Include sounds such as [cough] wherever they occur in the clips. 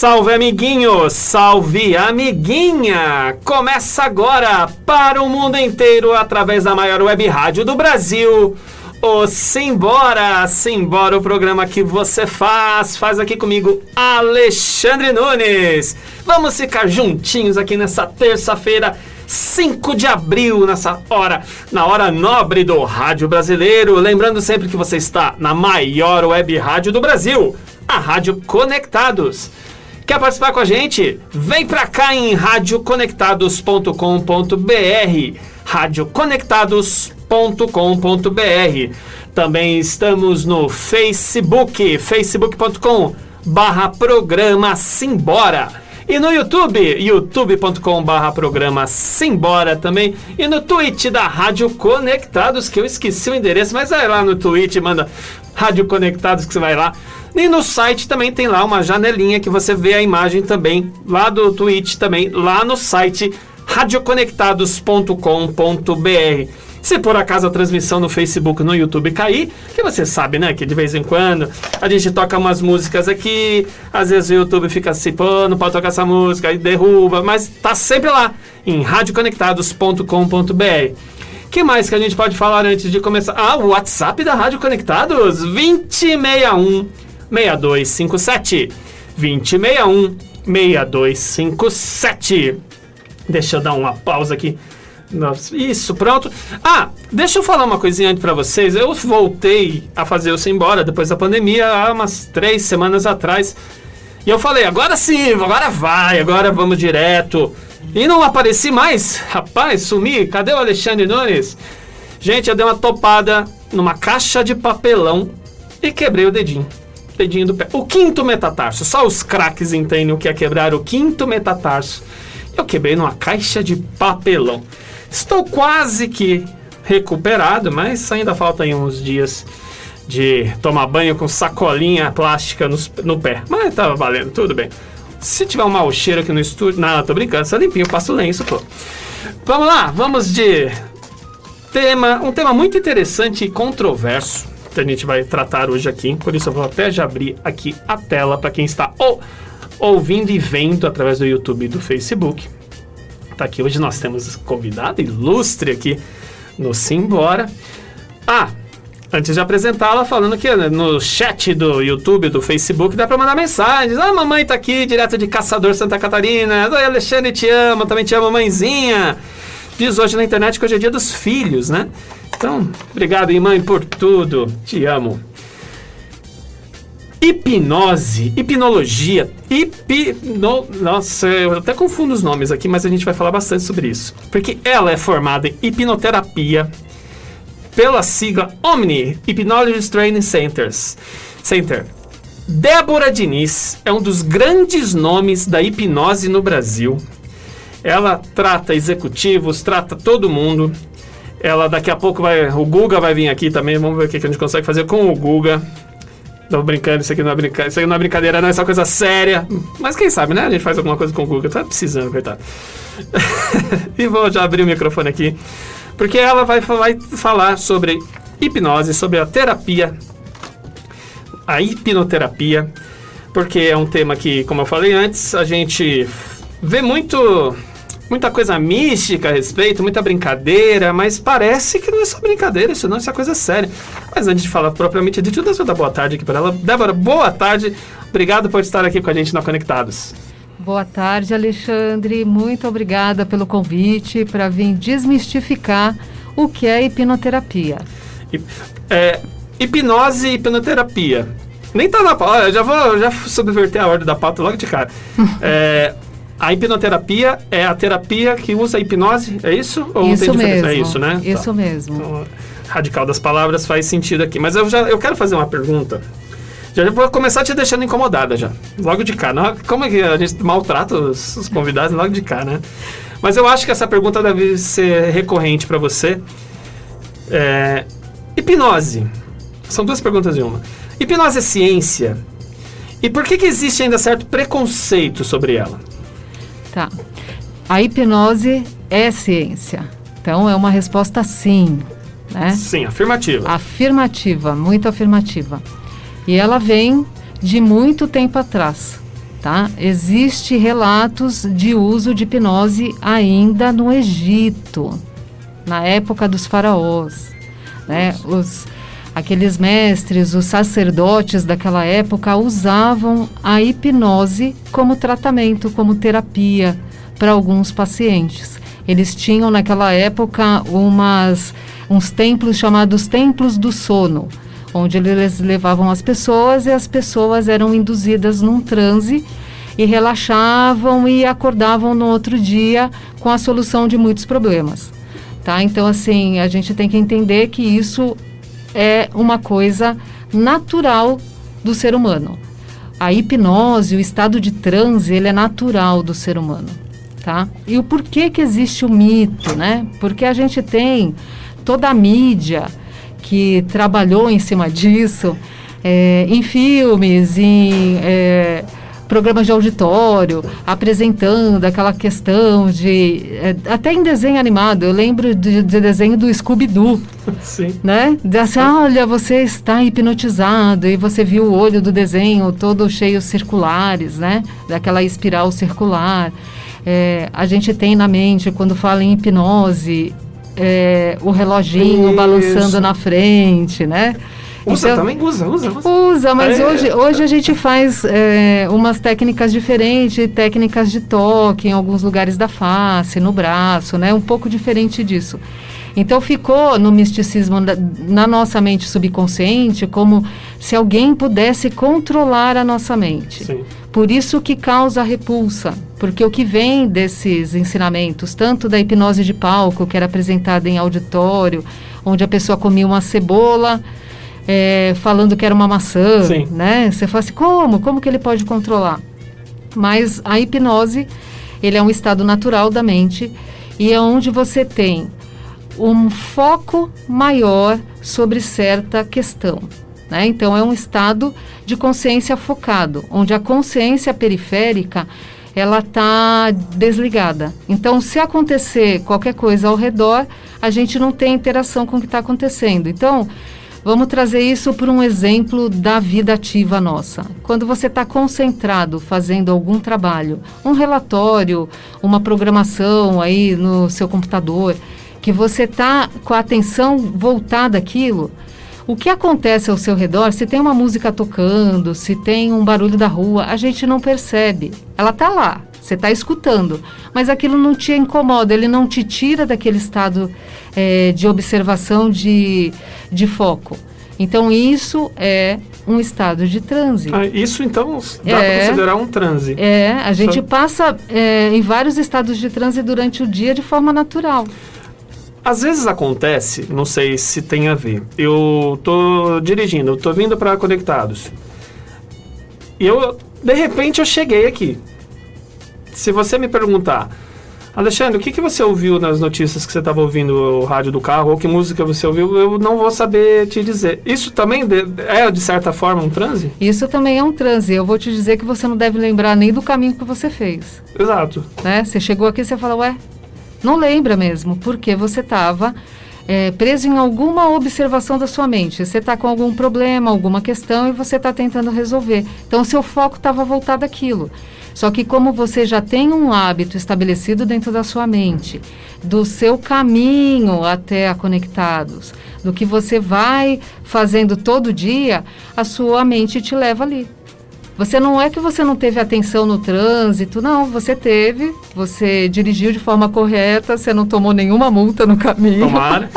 Salve amiguinho, salve amiguinha! Começa agora para o mundo inteiro através da maior web rádio do Brasil. O Simbora, Simbora, o programa que você faz, faz aqui comigo Alexandre Nunes. Vamos ficar juntinhos aqui nessa terça-feira, 5 de abril, nessa hora, na hora nobre do rádio brasileiro. Lembrando sempre que você está na maior web rádio do Brasil, a Rádio Conectados. Quer participar com a gente? Vem pra cá em radioconectados.com.br radioconectados.com.br Também estamos no Facebook, facebook.com barra programa Simbora. E no YouTube, youtube.com barra programa Simbora também. E no Twitch da Rádio Conectados, que eu esqueci o endereço, mas vai lá no Twitch, manda Rádio Conectados que você vai lá. E no site também tem lá uma janelinha que você vê a imagem também, lá do Twitch também, lá no site radioconectados.com.br. Se por acaso a transmissão no Facebook, no YouTube cair, que você sabe, né? Que de vez em quando a gente toca umas músicas aqui, às vezes o YouTube fica assim, pô, não pode tocar essa música, aí derruba, mas tá sempre lá em radioconectados.com.br. que mais que a gente pode falar antes de começar? Ah, o WhatsApp da Rádio Conectados, 2061 6257. 2061 6257. Deixa eu dar uma pausa aqui. Nossa, isso, pronto. Ah, deixa eu falar uma coisinha antes pra vocês. Eu voltei a fazer o Simbora depois da pandemia, há umas três semanas atrás. E eu falei, agora sim, agora vai, agora vamos direto. E não apareci mais. Rapaz, sumi. Cadê o Alexandre Nunes? Gente, eu dei uma topada numa caixa de papelão e quebrei o dedinho. Do pé. O quinto metatarso. Só os craques entendem o que é quebrar o quinto metatarso. Eu quebrei numa caixa de papelão. Estou quase que recuperado, mas ainda falta aí uns dias de tomar banho com sacolinha plástica no, no pé. Mas tá valendo, tudo bem. Se tiver um mau cheiro aqui no estúdio. Não, tô brincando, só limpinho, passo lenço, pô. Vamos lá, vamos de tema, um tema muito interessante e controverso a gente vai tratar hoje aqui. Por isso eu vou até já abrir aqui a tela para quem está ou, ouvindo e vendo através do YouTube e do Facebook. Tá aqui hoje nós temos convidado ilustre aqui no Simbora. Ah, antes de apresentá-la, falando que né, no chat do YouTube, do Facebook, dá para mandar mensagens. Ah, mamãe tá aqui, direto de Caçador Santa Catarina. Oi, Alexandre, te amo, também te amo, mãezinha. Diz hoje na internet que hoje é dia dos filhos, né? Então, obrigado, mãe, por tudo. Te amo. Hipnose, hipnologia, hipno... Nossa, eu até confundo os nomes aqui, mas a gente vai falar bastante sobre isso. Porque ela é formada em hipnoterapia pela sigla OMNI, Hypnology Training Centers. Center. Débora Diniz é um dos grandes nomes da hipnose no Brasil. Ela trata executivos, trata todo mundo. Ela daqui a pouco vai. O Guga vai vir aqui também. Vamos ver o que a gente consegue fazer com o Guga. Tô brincando, isso aqui não é brincadeira. Isso aqui não é brincadeira, não, é só coisa séria. Mas quem sabe, né? A gente faz alguma coisa com o Guga. Tá precisando, coitado. [laughs] e vou já abrir o microfone aqui. Porque ela vai, vai falar sobre hipnose, sobre a terapia, a hipnoterapia. Porque é um tema que, como eu falei antes, a gente vê muito muita coisa mística a respeito, muita brincadeira, mas parece que não é só brincadeira, isso não, isso é coisa séria. Mas antes de falar propriamente dito, deixa eu dar boa tarde aqui para ela. Débora, boa tarde. Obrigado por estar aqui com a gente na Conectados. Boa tarde, Alexandre. Muito obrigada pelo convite para vir desmistificar o que é hipnoterapia. É, hipnose e hipnoterapia. Nem tá na pauta, já vou já subverter a ordem da pauta logo de cara. [laughs] é, a hipnoterapia é a terapia que usa a hipnose, é isso? Ou isso tem diferença? Mesmo, é isso, né? Isso tá. mesmo. Então, radical das palavras faz sentido aqui. Mas eu já eu quero fazer uma pergunta. Já vou começar te deixando incomodada já. Logo de cá. Não, como é que a gente maltrata os, os convidados logo de cá, né? Mas eu acho que essa pergunta deve ser recorrente para você. É, hipnose. São duas perguntas em uma. Hipnose é ciência? E por que, que existe ainda certo preconceito sobre ela? Tá. A hipnose é ciência. Então é uma resposta sim. Né? Sim, afirmativa. Afirmativa, muito afirmativa. E ela vem de muito tempo atrás. Tá? Existe relatos de uso de hipnose ainda no Egito, na época dos faraós. Né? Os, aqueles mestres, os sacerdotes daquela época usavam a hipnose como tratamento, como terapia para alguns pacientes. Eles tinham naquela época umas, uns templos chamados templos do sono onde eles levavam as pessoas e as pessoas eram induzidas num transe e relaxavam e acordavam no outro dia com a solução de muitos problemas. Tá? Então, assim, a gente tem que entender que isso é uma coisa natural do ser humano. A hipnose, o estado de transe, ele é natural do ser humano, tá? E o porquê que existe o mito, né? Porque a gente tem toda a mídia, que trabalhou em cima disso, é, em filmes, em é, programas de auditório, apresentando aquela questão de. É, até em desenho animado, eu lembro de, de desenho do Scooby-Doo. Sim. Né? Assim, olha, você está hipnotizado e você viu o olho do desenho todo cheio circulares, né? Daquela espiral circular. É, a gente tem na mente, quando fala em hipnose, é, o reloginho Isso. balançando na frente, né? Usa então, também? Usa, usa, usa. Usa, mas é. hoje, hoje a gente faz é, umas técnicas diferentes, técnicas de toque em alguns lugares da face, no braço, né? Um pouco diferente disso. Então ficou no misticismo na, na nossa mente subconsciente como se alguém pudesse controlar a nossa mente. Sim. Por isso que causa repulsa, porque o que vem desses ensinamentos, tanto da hipnose de palco, que era apresentada em auditório, onde a pessoa comia uma cebola, é, falando que era uma maçã, Sim. né? Você fala assim, como? Como que ele pode controlar? Mas a hipnose, ele é um estado natural da mente e é onde você tem um foco maior sobre certa questão. Né? Então, é um estado de consciência focado, onde a consciência periférica ela está desligada. Então, se acontecer qualquer coisa ao redor, a gente não tem interação com o que está acontecendo. Então, vamos trazer isso por um exemplo da vida ativa nossa. Quando você está concentrado fazendo algum trabalho, um relatório, uma programação aí no seu computador, que você está com a atenção voltada àquilo, o que acontece ao seu redor, se tem uma música tocando, se tem um barulho da rua, a gente não percebe. Ela está lá, você está escutando, mas aquilo não te incomoda, ele não te tira daquele estado é, de observação, de, de foco. Então, isso é um estado de transe. Ah, isso, então, dá é, para considerar um transe. É, a gente Só... passa é, em vários estados de transe durante o dia de forma natural. Às vezes acontece, não sei se tem a ver. Eu tô dirigindo, eu tô vindo para Conectados. E eu, de repente, eu cheguei aqui. Se você me perguntar, Alexandre, o que, que você ouviu nas notícias que você estava ouvindo o rádio do carro, ou que música você ouviu, eu não vou saber te dizer. Isso também é, de certa forma, um transe? Isso também é um transe. Eu vou te dizer que você não deve lembrar nem do caminho que você fez. Exato. Né? Você chegou aqui e você fala, ué, não lembra mesmo, porque você estava é, preso em alguma observação da sua mente. Você está com algum problema, alguma questão e você está tentando resolver. Então, seu foco estava voltado àquilo. Só que como você já tem um hábito estabelecido dentro da sua mente, do seu caminho até a Conectados, do que você vai fazendo todo dia, a sua mente te leva ali. Você não é que você não teve atenção no trânsito, não, você teve, você dirigiu de forma correta, você não tomou nenhuma multa no caminho. Tomara.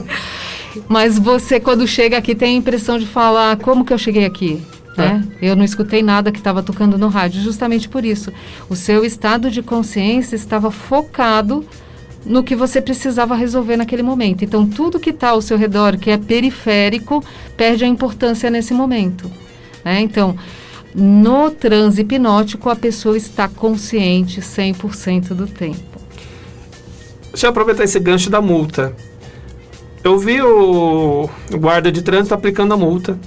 [laughs] Mas você, quando chega aqui, tem a impressão de falar: como que eu cheguei aqui? É. Né? Eu não escutei nada que estava tocando no rádio, justamente por isso. O seu estado de consciência estava focado no que você precisava resolver naquele momento. Então, tudo que está ao seu redor, que é periférico, perde a importância nesse momento. Né? Então, no transe hipnótico, a pessoa está consciente 100% do tempo. Deixa eu aproveitar esse gancho da multa. eu vi o guarda de trânsito aplicando a multa.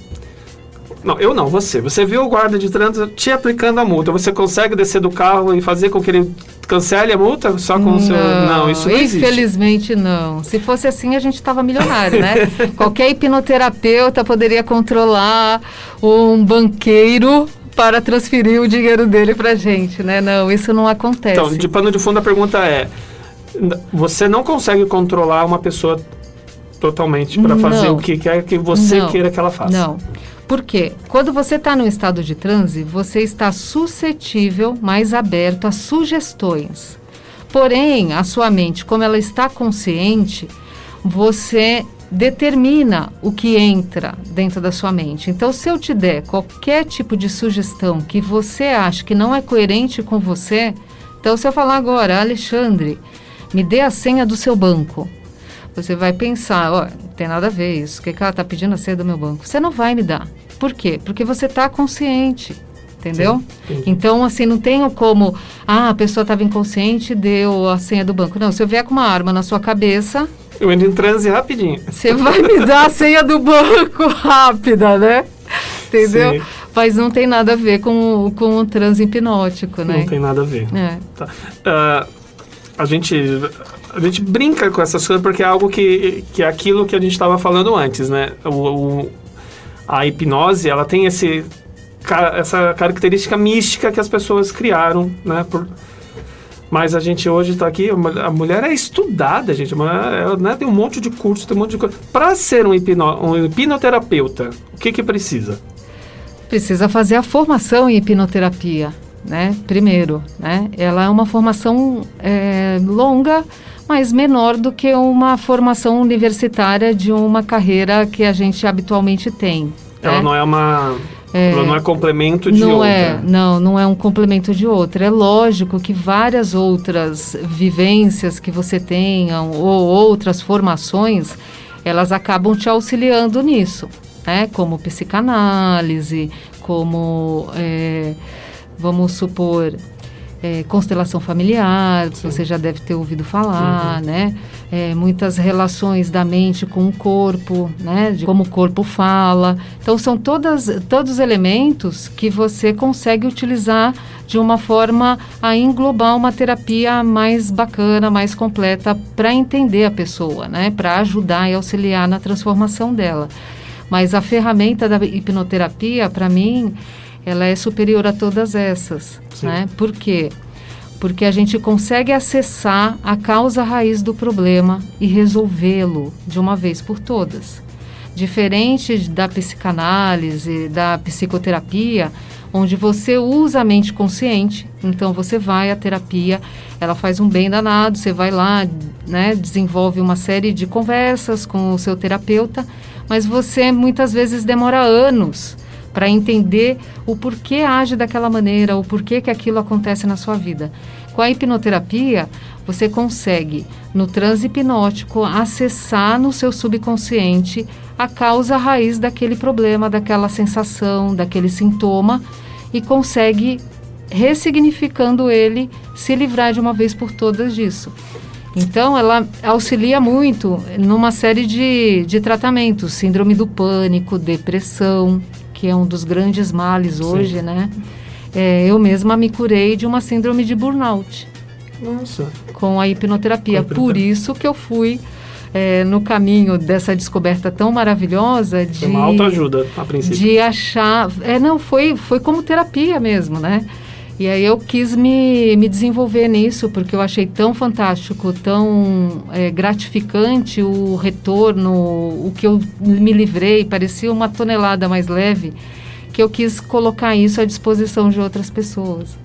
Não, eu não, você. Você viu o guarda de trânsito te aplicando a multa. Você consegue descer do carro e fazer com que ele cancele a multa só com não, o seu. Não, isso não existe. Infelizmente não. Se fosse assim, a gente estava milionário, né? [laughs] Qualquer hipnoterapeuta poderia controlar um banqueiro para transferir o dinheiro dele para gente, né? Não, isso não acontece. Então, de pano de fundo, a pergunta é: você não consegue controlar uma pessoa totalmente para fazer o que quer que você não, queira que ela faça? Não. Porque quando você está no estado de transe, você está suscetível, mais aberto a sugestões. Porém, a sua mente, como ela está consciente, você determina o que entra dentro da sua mente. Então, se eu te der qualquer tipo de sugestão que você acha que não é coerente com você, então se eu falar agora, Alexandre, me dê a senha do seu banco. Você vai pensar, ó, não tem nada a ver isso. O que, que ela está pedindo a senha do meu banco? Você não vai me dar. Por quê? Porque você está consciente. Entendeu? Sim, então, assim, não tenho como. Ah, a pessoa estava inconsciente e deu a senha do banco. Não, se eu vier com uma arma na sua cabeça. Eu entro em transe rapidinho. Você vai me dar a senha do banco [laughs] rápida, né? Entendeu? Sim. Mas não tem nada a ver com, com o transe hipnótico, né? Não tem nada a ver. É. Tá. Uh, a gente a gente brinca com essas coisas porque é algo que, que é aquilo que a gente estava falando antes, né? O, o, a hipnose, ela tem esse, essa característica mística que as pessoas criaram, né? Por, mas a gente hoje está aqui, a mulher é estudada, gente. Ela, né, tem um monte de curso, tem um monte de coisa. Para ser um, hipno, um hipnoterapeuta, o que, que precisa? Precisa fazer a formação em hipnoterapia, né? Primeiro, né? Ela é uma formação é, longa, mas menor do que uma formação universitária de uma carreira que a gente habitualmente tem. Ela né? não é uma é, ela não é complemento de não outra. É, não, não é um complemento de outra. É lógico que várias outras vivências que você tenha ou outras formações, elas acabam te auxiliando nisso, né? Como psicanálise, como, é, vamos supor, é, constelação familiar, Sim. você já deve ter ouvido falar, uhum. né? É, muitas relações da mente com o corpo, né? De como o corpo fala. Então, são todas, todos elementos que você consegue utilizar de uma forma a englobar uma terapia mais bacana, mais completa, para entender a pessoa, né? Para ajudar e auxiliar na transformação dela. Mas a ferramenta da hipnoterapia, para mim, ela é superior a todas essas, Sim. né? Por quê? Porque a gente consegue acessar a causa raiz do problema e resolvê-lo de uma vez por todas. Diferente da psicanálise, da psicoterapia, onde você usa a mente consciente, então você vai à terapia, ela faz um bem danado, você vai lá, né, desenvolve uma série de conversas com o seu terapeuta, mas você muitas vezes demora anos para entender o porquê age daquela maneira, o porquê que aquilo acontece na sua vida. Com a hipnoterapia, você consegue, no transe hipnótico, acessar no seu subconsciente a causa raiz daquele problema, daquela sensação, daquele sintoma e consegue, ressignificando ele, se livrar de uma vez por todas disso. Então, ela auxilia muito numa série de, de tratamentos, síndrome do pânico, depressão, que é um dos grandes males hoje, Sim. né? É, eu mesma me curei de uma síndrome de burnout. Nossa. Com a hipnoterapia. Por isso que eu fui é, no caminho dessa descoberta tão maravilhosa de. Foi uma autoajuda, a princípio. De achar. É, não, foi, foi como terapia mesmo, né? E aí eu quis me, me desenvolver nisso, porque eu achei tão fantástico, tão é, gratificante o retorno, o que eu me livrei, parecia uma tonelada mais leve, que eu quis colocar isso à disposição de outras pessoas.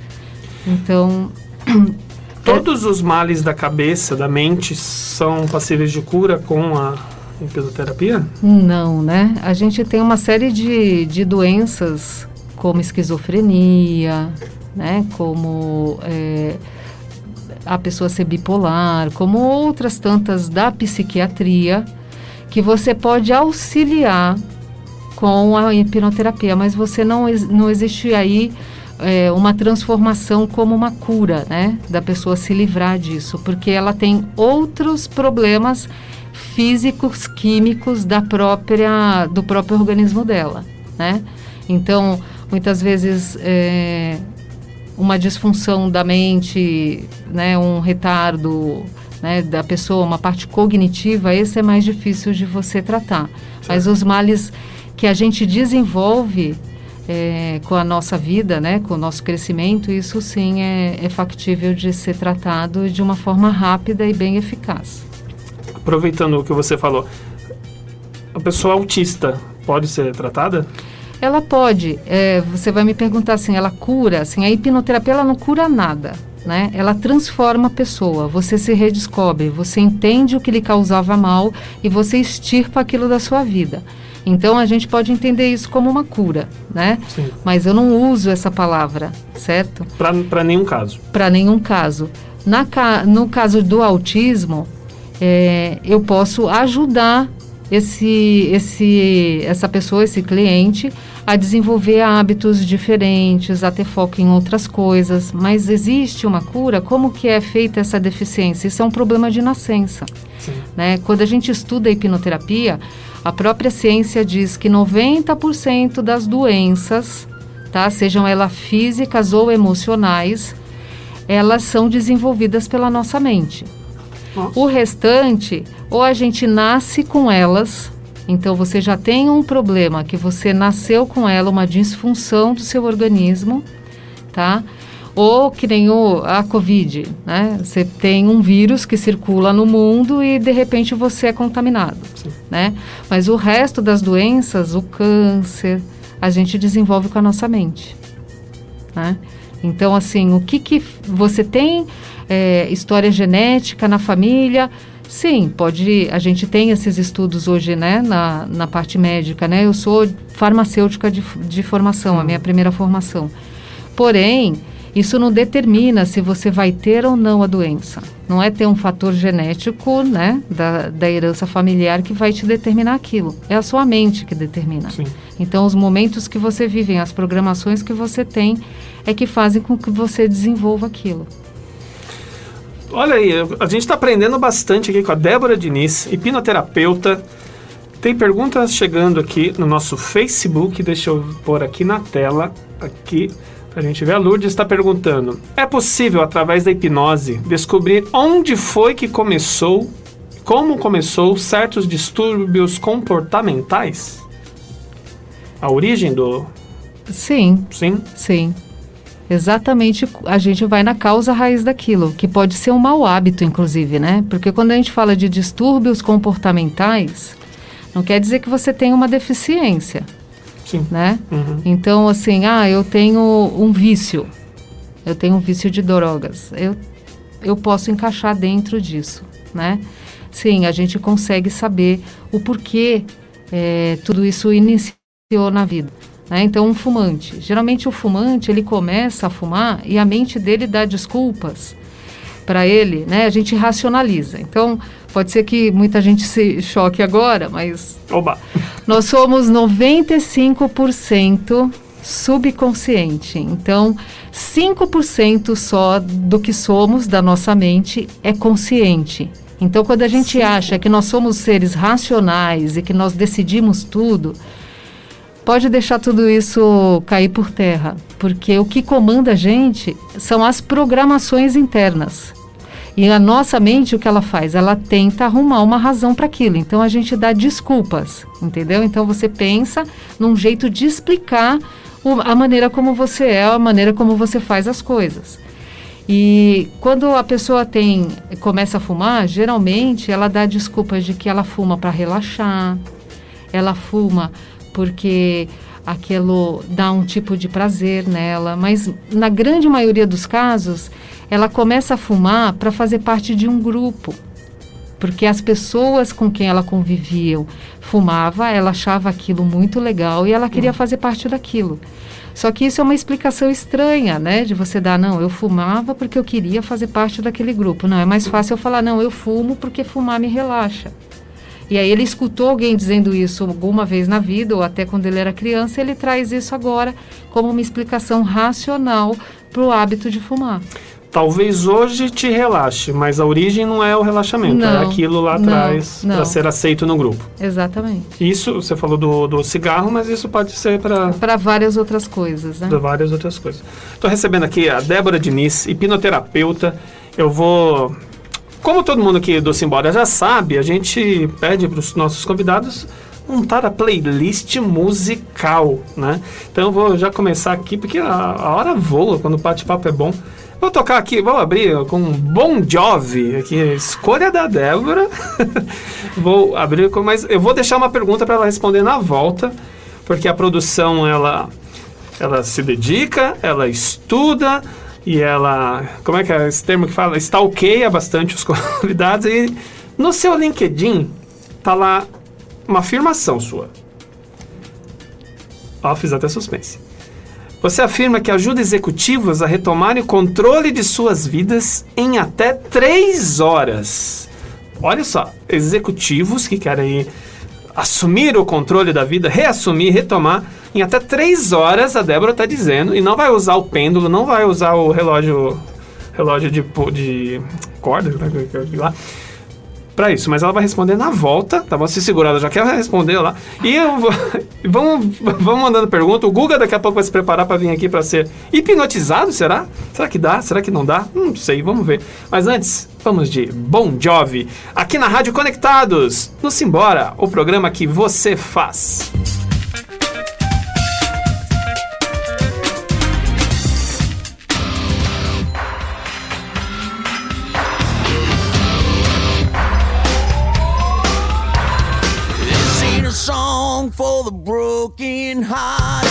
Então. [coughs] Todos os males da cabeça, da mente, são passíveis de cura com a hipnoterapia? Não, né? A gente tem uma série de, de doenças, como esquizofrenia, né? Como é, a pessoa ser bipolar, como outras tantas da psiquiatria, que você pode auxiliar com a hipnoterapia, mas você não, não existe aí é, uma transformação como uma cura, né? Da pessoa se livrar disso, porque ela tem outros problemas físicos, químicos da própria, do próprio organismo dela, né? Então, muitas vezes é, uma disfunção da mente, né, um retardo né, da pessoa, uma parte cognitiva, esse é mais difícil de você tratar. Mas os males que a gente desenvolve é, com a nossa vida, né, com o nosso crescimento, isso sim é, é factível de ser tratado de uma forma rápida e bem eficaz. Aproveitando o que você falou, a pessoa autista pode ser tratada? Ela pode. É, você vai me perguntar assim, ela cura? Assim, a hipnoterapia ela não cura nada. Né? Ela transforma a pessoa, você se redescobre, você entende o que lhe causava mal e você extirpa aquilo da sua vida. Então a gente pode entender isso como uma cura, né? Sim. Mas eu não uso essa palavra, certo? Para nenhum caso. Para nenhum caso. Na, no caso do autismo, é, eu posso ajudar esse, esse, essa pessoa, esse cliente, a desenvolver hábitos diferentes, a ter foco em outras coisas. Mas existe uma cura? Como que é feita essa deficiência? Isso é um problema de nascença. Né? Quando a gente estuda a hipnoterapia, a própria ciência diz que 90% das doenças, tá, sejam elas físicas ou emocionais, elas são desenvolvidas pela nossa mente. Nossa. O restante, ou a gente nasce com elas, então você já tem um problema que você nasceu com ela, uma disfunção do seu organismo, tá? Ou que nem o, a Covid, né? Você tem um vírus que circula no mundo e de repente você é contaminado, Sim. né? Mas o resto das doenças, o câncer, a gente desenvolve com a nossa mente, né? Então, assim, o que que você tem é, história genética na família. Sim, pode. A gente tem esses estudos hoje, né, na, na parte médica, né? Eu sou farmacêutica de, de formação, a minha primeira formação. Porém, isso não determina se você vai ter ou não a doença. Não é ter um fator genético, né, da, da herança familiar que vai te determinar aquilo. É a sua mente que determina. Sim. Então, os momentos que você vive, as programações que você tem, é que fazem com que você desenvolva aquilo. Olha aí, a gente está aprendendo bastante aqui com a Débora Diniz, hipnoterapeuta. Tem perguntas chegando aqui no nosso Facebook, deixa eu pôr aqui na tela, aqui, a gente ver. A Lourdes está perguntando: é possível, através da hipnose, descobrir onde foi que começou, como começou certos distúrbios comportamentais? A origem do. Sim. Sim? Sim exatamente a gente vai na causa raiz daquilo, que pode ser um mau hábito, inclusive, né? Porque quando a gente fala de distúrbios comportamentais, não quer dizer que você tem uma deficiência. Sim. Né? Uhum. Então, assim, ah, eu tenho um vício. Eu tenho um vício de drogas. Eu, eu posso encaixar dentro disso, né? Sim, a gente consegue saber o porquê é, tudo isso iniciou na vida. Né? Então, um fumante. Geralmente, o fumante ele começa a fumar e a mente dele dá desculpas para ele, né? A gente racionaliza. Então, pode ser que muita gente se choque agora, mas Oba. nós somos 95% subconsciente. Então, 5% só do que somos da nossa mente é consciente. Então, quando a gente Sim. acha que nós somos seres racionais e que nós decidimos tudo, pode deixar tudo isso cair por terra, porque o que comanda a gente são as programações internas. E a nossa mente, o que ela faz? Ela tenta arrumar uma razão para aquilo. Então a gente dá desculpas, entendeu? Então você pensa num jeito de explicar o, a maneira como você é, a maneira como você faz as coisas. E quando a pessoa tem começa a fumar, geralmente ela dá desculpas de que ela fuma para relaxar, ela fuma porque aquilo dá um tipo de prazer nela, mas na grande maioria dos casos, ela começa a fumar para fazer parte de um grupo. Porque as pessoas com quem ela convivia fumava, ela achava aquilo muito legal e ela queria hum. fazer parte daquilo. Só que isso é uma explicação estranha, né? De você dar, não, eu fumava porque eu queria fazer parte daquele grupo. Não, é mais fácil eu falar, não, eu fumo porque fumar me relaxa. E aí ele escutou alguém dizendo isso alguma vez na vida, ou até quando ele era criança, ele traz isso agora como uma explicação racional para o hábito de fumar. talvez hoje te relaxe, mas a origem não é o relaxamento, é Não, aquilo lá atrás para ser aceito no grupo. Exatamente. Isso, você falou do, do cigarro, mas isso pode ser para Para várias outras coisas, né? várias outras coisas. Estou recebendo aqui a Débora Diniz, hipnoterapeuta. Eu vou. Como todo mundo aqui do Simbora já sabe, a gente pede para os nossos convidados montar a playlist musical, né? Então eu vou já começar aqui, porque a, a hora voa quando o bate-papo é bom. Vou tocar aqui, vou abrir com Bon Jovi, aqui, escolha da Débora. [laughs] vou abrir com, mas eu vou deixar uma pergunta para ela responder na volta, porque a produção ela ela se dedica, ela estuda e ela, como é que é esse termo que fala? Stalkeia bastante os [laughs] convidados e no seu LinkedIn tá lá uma afirmação sua. Ó, fiz até suspense. Você afirma que ajuda executivos a retomarem o controle de suas vidas em até três horas. Olha só, executivos que querem assumir o controle da vida, reassumir, retomar, em até três horas, a Débora está dizendo, e não vai usar o pêndulo, não vai usar o relógio relógio de, de corda, né, lá, para isso, mas ela vai responder na volta, tá bom? Se segurar, ela já quer responder lá. E eu vou, [laughs] vamos, vamos mandando pergunta. O Guga daqui a pouco vai se preparar para vir aqui para ser hipnotizado, será? Será que dá? Será que não dá? Não sei, vamos ver. Mas antes, vamos de Bon Jovi, aqui na Rádio Conectados, no Simbora, o programa que você faz. Song for the broken hearted.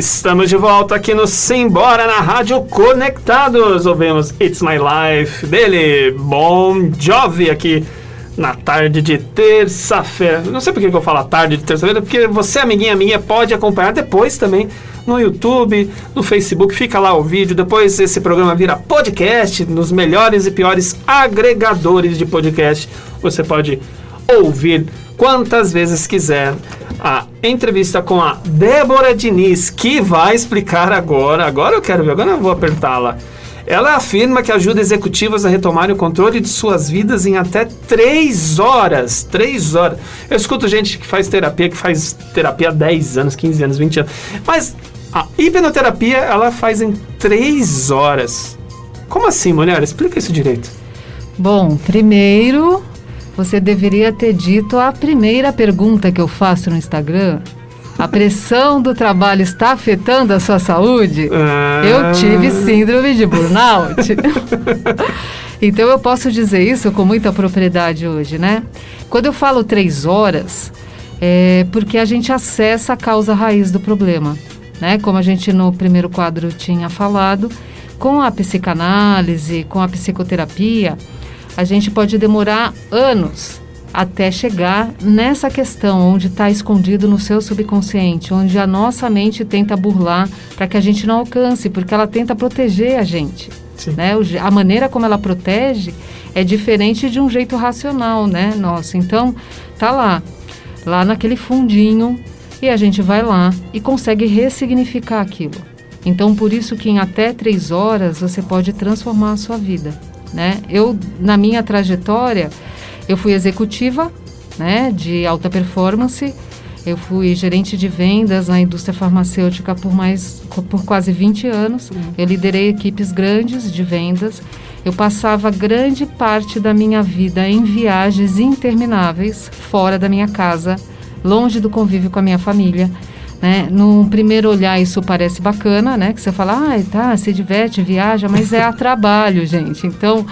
Estamos de volta aqui no Simbora na Rádio Conectados. Ouvimos It's My Life dele, Bon Jovi aqui na tarde de terça-feira. Não sei por que eu falo tarde de terça-feira, porque você, amiguinha minha, pode acompanhar depois também no YouTube, no Facebook. Fica lá o vídeo. Depois esse programa vira podcast nos melhores e piores agregadores de podcast. Você pode ouvir quantas vezes quiser a entrevista com a Débora Diniz, que vai explicar agora. Agora eu quero ver, agora eu vou apertá-la. Ela afirma que ajuda executivos a retomarem o controle de suas vidas em até três horas. Três horas. Eu escuto gente que faz terapia, que faz terapia há 10 anos, 15 anos, 20 anos. Mas a hipnoterapia ela faz em três horas. Como assim, mulher? Explica isso direito. Bom, primeiro, você deveria ter dito a primeira pergunta que eu faço no Instagram. A pressão do trabalho está afetando a sua saúde? Ah. Eu tive síndrome de burnout. [laughs] então eu posso dizer isso com muita propriedade hoje, né? Quando eu falo três horas, é porque a gente acessa a causa raiz do problema, né? Como a gente no primeiro quadro tinha falado, com a psicanálise, com a psicoterapia, a gente pode demorar anos até chegar nessa questão onde está escondido no seu subconsciente, onde a nossa mente tenta burlar para que a gente não alcance, porque ela tenta proteger a gente. Sim. Né? A maneira como ela protege é diferente de um jeito racional, né? Nossa, então tá lá, lá naquele fundinho e a gente vai lá e consegue ressignificar aquilo. Então por isso que em até três horas você pode transformar a sua vida, né? Eu na minha trajetória eu fui executiva, né, de alta performance. Eu fui gerente de vendas na indústria farmacêutica por mais por quase 20 anos. Eu liderei equipes grandes de vendas. Eu passava grande parte da minha vida em viagens intermináveis fora da minha casa, longe do convívio com a minha família. Né? Num primeiro olhar isso parece bacana, né? Que você fala, ah, tá, se diverte, viaja, mas é a trabalho, gente. Então,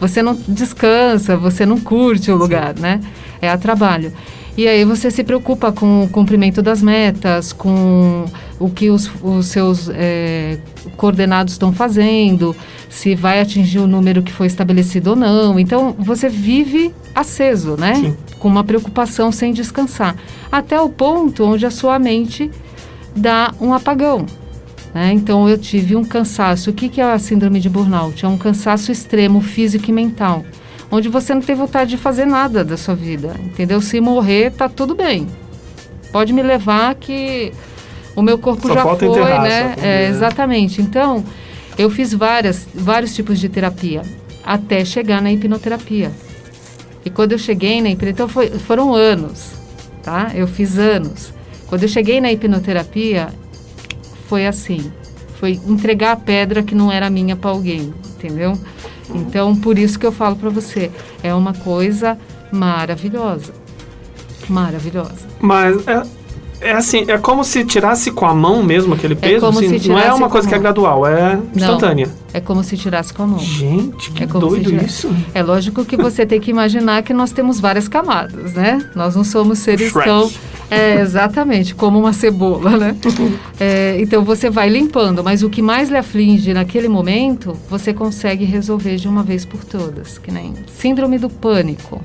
você não descansa, você não curte o lugar, né? É a trabalho. E aí você se preocupa com o cumprimento das metas, com o que os, os seus eh, coordenados estão fazendo, se vai atingir o número que foi estabelecido ou não. Então, você vive aceso, né? Sim. Com uma preocupação sem descansar. Até o ponto onde a sua mente dá um apagão. né? Então, eu tive um cansaço. O que, que é a síndrome de burnout? É um cansaço extremo físico e mental. Onde você não tem vontade de fazer nada da sua vida, entendeu? Se morrer, tá tudo bem. Pode me levar que o meu corpo Só já foi, enterrar, né? É, exatamente. Então, eu fiz várias, vários tipos de terapia até chegar na hipnoterapia. E quando eu cheguei na hipnoterapia, então foi, foram anos, tá? Eu fiz anos. Quando eu cheguei na hipnoterapia, foi assim. Foi entregar a pedra que não era minha para alguém, entendeu? Então, por isso que eu falo para você, é uma coisa maravilhosa. Maravilhosa. Mas é, é assim, é como se tirasse com a mão mesmo aquele peso. como assim, não é uma coisa que é gradual, é instantânea. É como se tirasse com a mão. Gente, que É doido isso. É lógico que você tem que imaginar que nós temos várias camadas, né? Nós não somos seres Shrek. tão. É, exatamente, como uma cebola, né? [laughs] É, então você vai limpando, mas o que mais lhe aflige naquele momento, você consegue resolver de uma vez por todas. Que nem síndrome do pânico,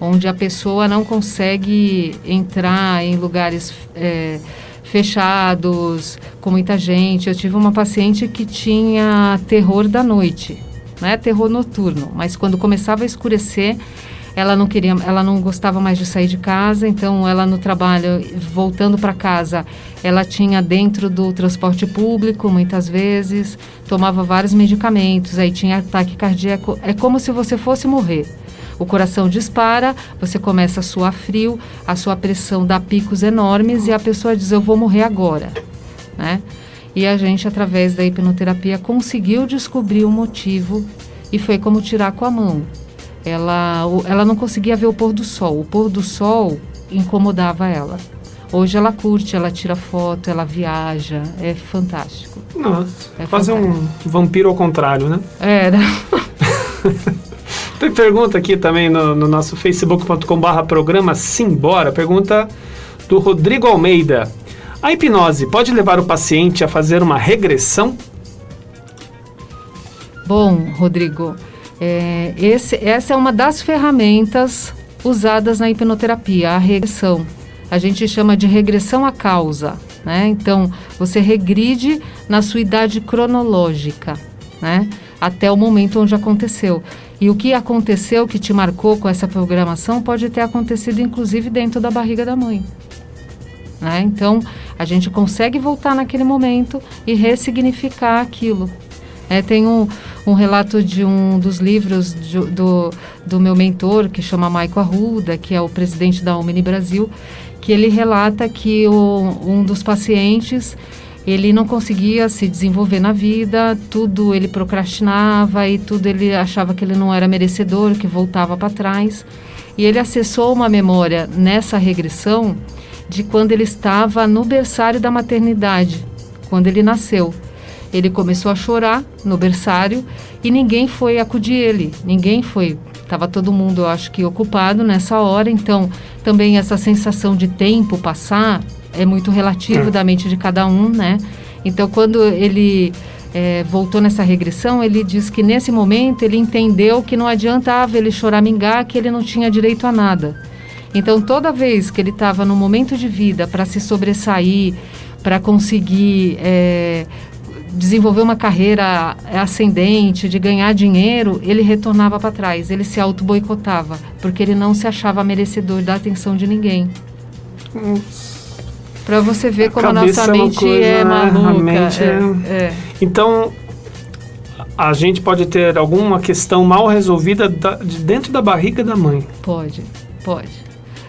onde a pessoa não consegue entrar em lugares. é, fechados, com muita gente. Eu tive uma paciente que tinha terror da noite, né? Terror noturno, mas quando começava a escurecer, ela não queria, ela não gostava mais de sair de casa, então ela no trabalho, voltando para casa, ela tinha dentro do transporte público, muitas vezes, tomava vários medicamentos, aí tinha ataque cardíaco, é como se você fosse morrer. O coração dispara, você começa a suar frio, a sua pressão dá picos enormes e a pessoa diz: Eu vou morrer agora. Né? E a gente, através da hipnoterapia, conseguiu descobrir o motivo e foi como tirar com a mão. Ela, ela não conseguia ver o pôr do sol. O pôr do sol incomodava ela. Hoje ela curte, ela tira foto, ela viaja, é fantástico. Nossa, É fazer um vampiro ao contrário, né? Era. [laughs] Tem pergunta aqui também no, no nosso facebook.com barra programa Simbora. Pergunta do Rodrigo Almeida. A hipnose pode levar o paciente a fazer uma regressão? Bom, Rodrigo, é, esse, essa é uma das ferramentas usadas na hipnoterapia, a regressão. A gente chama de regressão à causa. Né? Então, você regride na sua idade cronológica, né? até o momento onde aconteceu. E o que aconteceu que te marcou com essa programação pode ter acontecido, inclusive, dentro da barriga da mãe. Né? Então, a gente consegue voltar naquele momento e ressignificar aquilo. É, tem um, um, relato de um dos livros de, do, do meu mentor, que chama Maico Arruda, que é o presidente da Omni Brasil, que ele relata que o, um dos pacientes ele não conseguia se desenvolver na vida, tudo ele procrastinava e tudo ele achava que ele não era merecedor, que voltava para trás. E ele acessou uma memória nessa regressão de quando ele estava no berçário da maternidade, quando ele nasceu. Ele começou a chorar no berçário e ninguém foi acudir ele, ninguém foi. Estava todo mundo, eu acho que, ocupado nessa hora, então também essa sensação de tempo passar é muito relativo é. da mente de cada um, né? Então, quando ele é, voltou nessa regressão, ele diz que nesse momento ele entendeu que não adiantava ele choramingar, que ele não tinha direito a nada. Então, toda vez que ele estava no momento de vida para se sobressair, para conseguir é, desenvolver uma carreira ascendente, de ganhar dinheiro, ele retornava para trás, ele se auto-boicotava, porque ele não se achava merecedor da atenção de ninguém. Para você ver como a, nossa é mente coisa, é maluca. Mente é, é. Então, a gente pode ter alguma questão mal resolvida da, de dentro da barriga da mãe. Pode, pode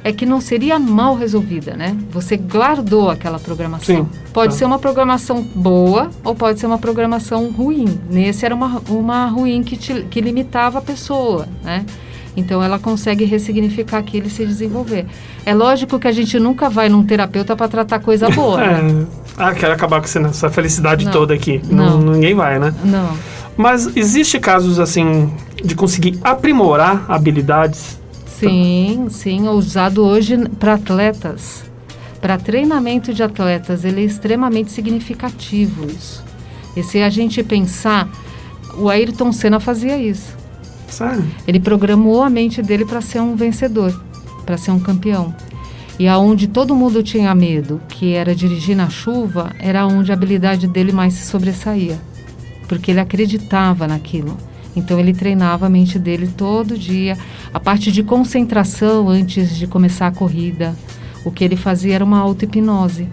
é que não seria mal resolvida, né? Você guardou aquela programação. Sim, pode tá. ser uma programação boa ou pode ser uma programação ruim. Nesse era uma, uma ruim que, te, que limitava a pessoa, né? Então ela consegue ressignificar aquilo e se desenvolver. É lógico que a gente nunca vai num terapeuta para tratar coisa [laughs] boa. é. né? Ah, quero acabar com essa felicidade não, toda aqui. Não. não. Ninguém vai, né? Não. Mas existe casos assim de conseguir aprimorar habilidades Sim, sim, usado hoje para atletas. Para treinamento de atletas, ele é extremamente significativo isso. E se a gente pensar, o Ayrton Senna fazia isso. Sério? Ele programou a mente dele para ser um vencedor, para ser um campeão. E aonde todo mundo tinha medo, que era dirigir na chuva, era onde a habilidade dele mais se sobressaía, porque ele acreditava naquilo. Então ele treinava a mente dele todo dia. A parte de concentração antes de começar a corrida. O que ele fazia era uma auto-hipnose.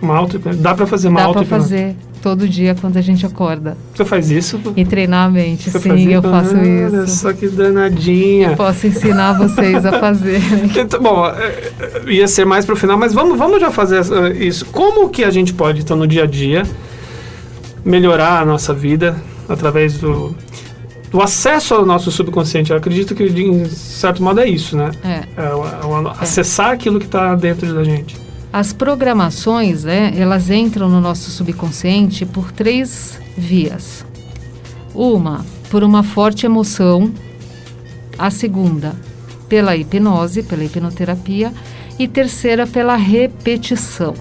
Uma auto Dá para fazer uma auto-hipnose? Dá para fazer todo dia quando a gente acorda. Você faz isso? E treinar a mente, sim, eu faço ah, isso. Olha só que danadinha. Eu posso ensinar vocês a fazer. [laughs] então, bom, é, é, ia ser mais para o final, mas vamos, vamos já fazer isso. Como que a gente pode, então, no dia a dia, melhorar a nossa vida através do, do acesso ao nosso subconsciente. Eu acredito que, de certo modo, é isso, né? É. é, é, é acessar aquilo que está dentro da gente. As programações, né, elas entram no nosso subconsciente por três vias. Uma, por uma forte emoção. A segunda, pela hipnose, pela hipnoterapia. E terceira, pela repetição.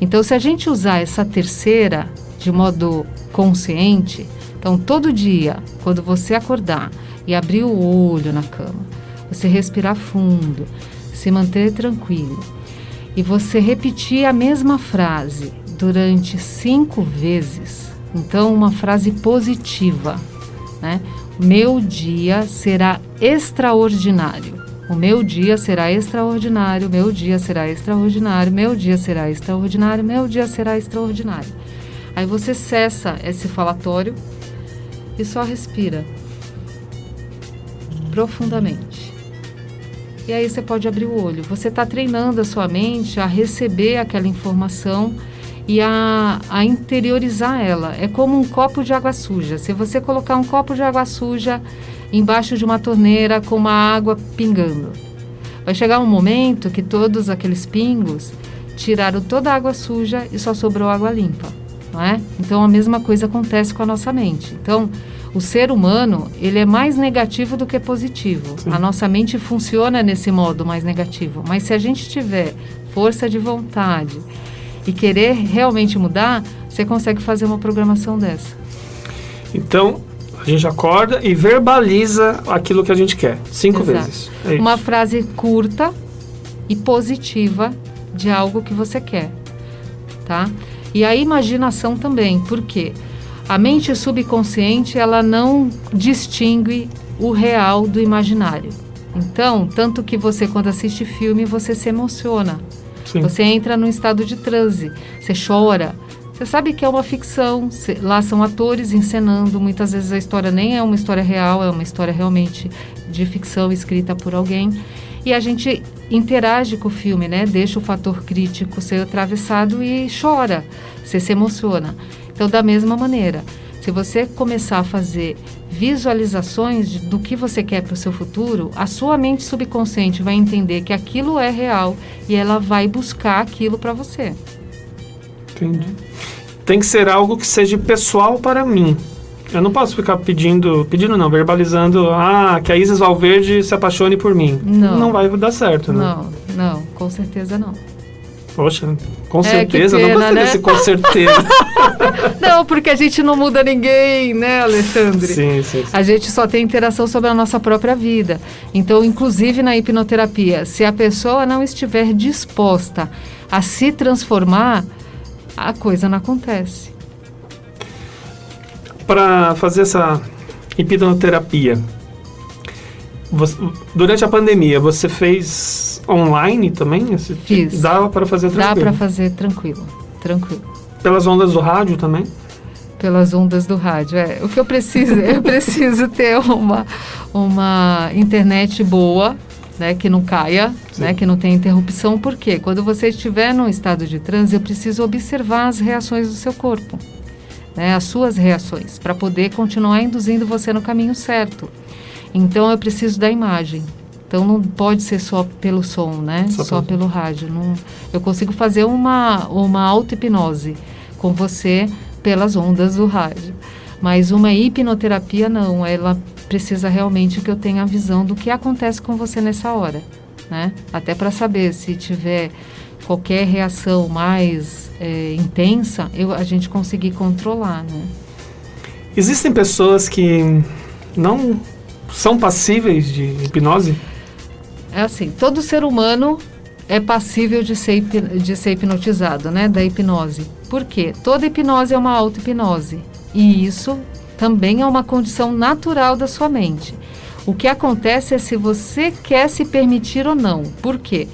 Então, se a gente usar essa terceira de modo consciente. Então, todo dia, quando você acordar e abrir o olho na cama, você respirar fundo, se manter tranquilo e você repetir a mesma frase durante cinco vezes. Então, uma frase positiva, né? Meu dia será extraordinário. O meu dia será extraordinário, meu dia será extraordinário, meu dia será extraordinário, meu dia será extraordinário. Aí você cessa esse falatório e só respira profundamente. E aí você pode abrir o olho. Você está treinando a sua mente a receber aquela informação e a, a, interiorizar ela. É como um copo de água suja. Se você colocar um copo de água suja embaixo de uma torneira com uma água pingando, vai chegar um momento que todos aqueles pingos tiraram toda a água suja e só sobrou água limpa não é? Então a mesma coisa acontece com a nossa mente. Então, o ser humano, ele é mais negativo do que positivo. Sim. A nossa mente funciona nesse modo mais negativo. Mas se a gente estiver força de vontade e querer realmente mudar, você consegue fazer uma programação dessa. Então, a gente acorda e verbaliza aquilo que a gente quer. Cinco Exato. vezes. É Uma isso. frase curta e positiva de algo que você quer, tá? E a imaginação também, porque a mente subconsciente ela não distingue o real do imaginário. Então, tanto que você quando assiste filme você se emociona, Sim. você entra num estado de transe, você chora. Você sabe que é uma ficção, lá são atores encenando, muitas vezes a história nem é uma história real, é uma história realmente de ficção escrita por alguém. E a gente interage com o filme, né? Deixa o fator crítico ser atravessado e chora, você se emociona. Então, da mesma maneira, se você começar a fazer visualizações do que você quer para o seu futuro, a sua mente subconsciente vai entender que aquilo é real e ela vai buscar aquilo para você. Entendi. Tem que ser algo que seja pessoal para mim. Eu não posso ficar pedindo, pedindo não, verbalizando, ah, que a Isis Valverde se apaixone por mim. Não. vai dar certo, né? Não, não, com certeza não. Poxa, com É, certeza, eu não pena, gostei né? desse com certeza. [laughs] Não, porque a gente não muda ninguém, né, Alexandre? sim, sim, sim. A gente só tem interação sobre a nossa própria vida. Então, inclusive na hipnoterapia, se a pessoa não estiver disposta a se transformar, a coisa não acontece. Para fazer essa hipnoterapia, você- durante a pandemia, você fez online também? Esse tipo? Fiz. Dava para fazer Dá tranquilo? para fazer tranquilo, tranquilo. Pelas ondas do rádio também? Pelas ondas do rádio. É, o que eu preciso, [laughs] eu preciso ter uma, uma internet boa, né, que não caia, né, que não tenha interrupção. Por quê? Quando você estiver num estado de transe, eu preciso observar as reações do seu corpo, né, as suas reações, para poder continuar induzindo você no caminho certo. Então eu preciso da imagem. Então não pode ser só pelo som, né? Só Só, pelo- rádio. Não, eu consigo fazer uma, uma auto-hipnose com você pelas ondas do rádio. Mas uma hipnoterapia não, ela precisa realmente que eu tenha a visão do que acontece com você nessa hora, né? Até para saber se tiver qualquer reação mais eh, intensa, eu, a gente conseguir controlar, né? Existem pessoas que não são passíveis de hipnose? É assim, todo ser humano é passível de ser, de ser hipnotizado, né? Da hipnose. Por quê? Toda hipnose é uma auto-hipnose. E isso também é uma condição natural da sua mente. O que acontece é se você quer se permitir ou não. Por quê?